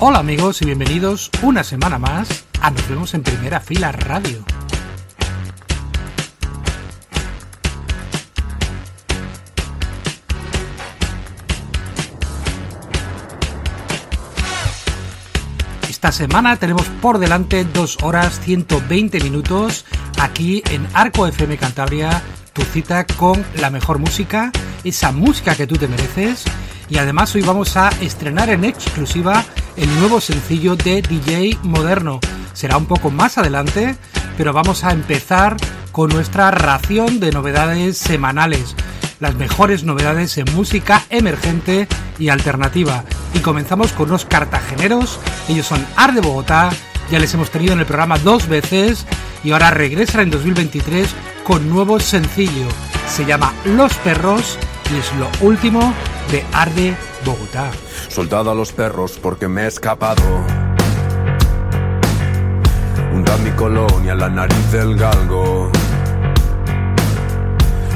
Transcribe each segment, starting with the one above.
Hola amigos y bienvenidos una semana más a Nos vemos en primera fila radio. Esta semana tenemos por delante 2 horas 120 minutos aquí en Arco FM Cantabria, tu cita con la mejor música, esa música que tú te mereces. Y además hoy vamos a estrenar en exclusiva el nuevo sencillo de DJ Moderno. Será un poco más adelante, pero vamos a empezar con nuestra ración de novedades semanales las mejores novedades en música emergente y alternativa. Y comenzamos con unos cartageneros, ellos son Ar de Bogotá, ya les hemos tenido en el programa dos veces y ahora regresan en 2023 con nuevo sencillo. Se llama Los Perros y es lo último de Arde Bogotá. Soldado a los perros porque me he escapado. Hunda mi colonia, la nariz del galgo.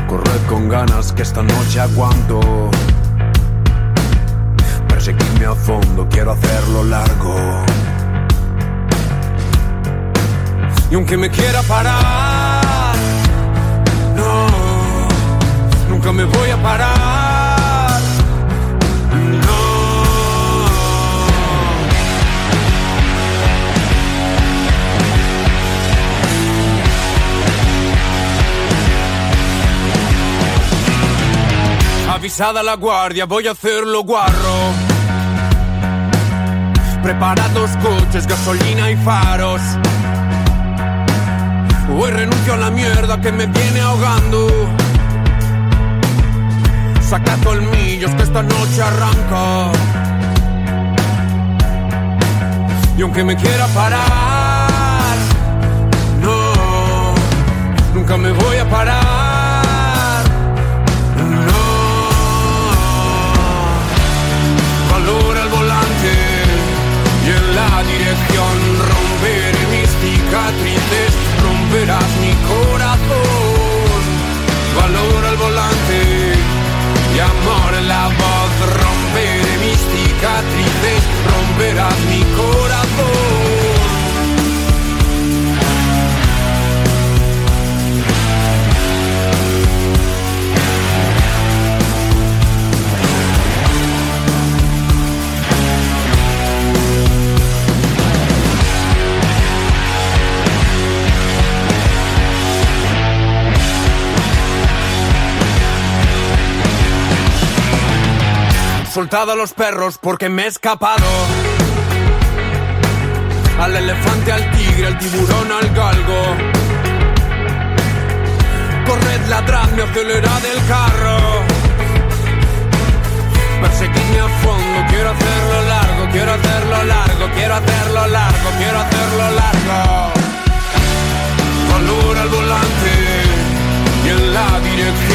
Corred con ganas que esta noche aguanto. Perseguirme a fondo, quiero hacerlo largo. Y aunque me quiera parar, no, nunca me voy a parar. Avisada la guardia, voy a hacerlo guarro. Preparados coches, gasolina y faros. Hoy renuncio a la mierda que me viene ahogando. Saca colmillos que esta noche arranca. Y aunque me quiera parar, no, nunca me voy a parar. Soltado a los perros porque me he escapado. Al elefante, al tigre, al tiburón, al galgo. Corred, ladradme, acelerad el carro. Perseguidme a fondo, quiero hacerlo largo, quiero hacerlo largo, quiero hacerlo largo, quiero hacerlo largo. Valor al volante y en la dirección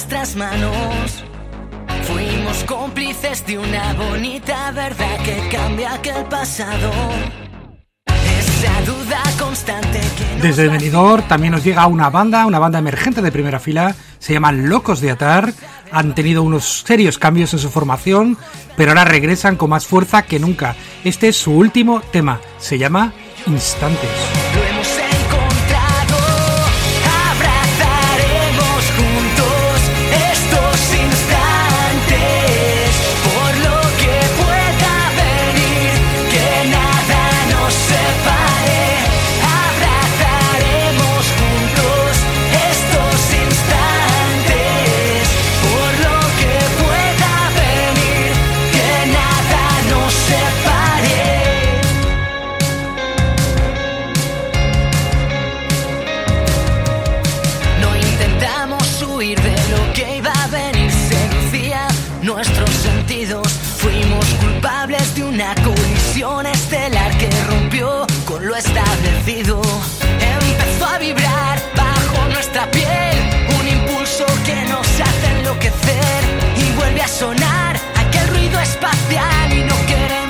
nuestras manos. Fuimos cómplices de una bonita verdad que cambia aquel pasado. Esa duda constante que nos Desde va- Benidorm también nos llega una banda, una banda emergente de primera fila, se llaman Locos de Atar, han tenido unos serios cambios en su formación, pero ahora regresan con más fuerza que nunca. Este es su último tema, se llama Instantes. Colisión estelar que rompió con lo establecido. Empezó a vibrar bajo nuestra piel un impulso que nos hace enloquecer y vuelve a sonar aquel ruido espacial y no queremos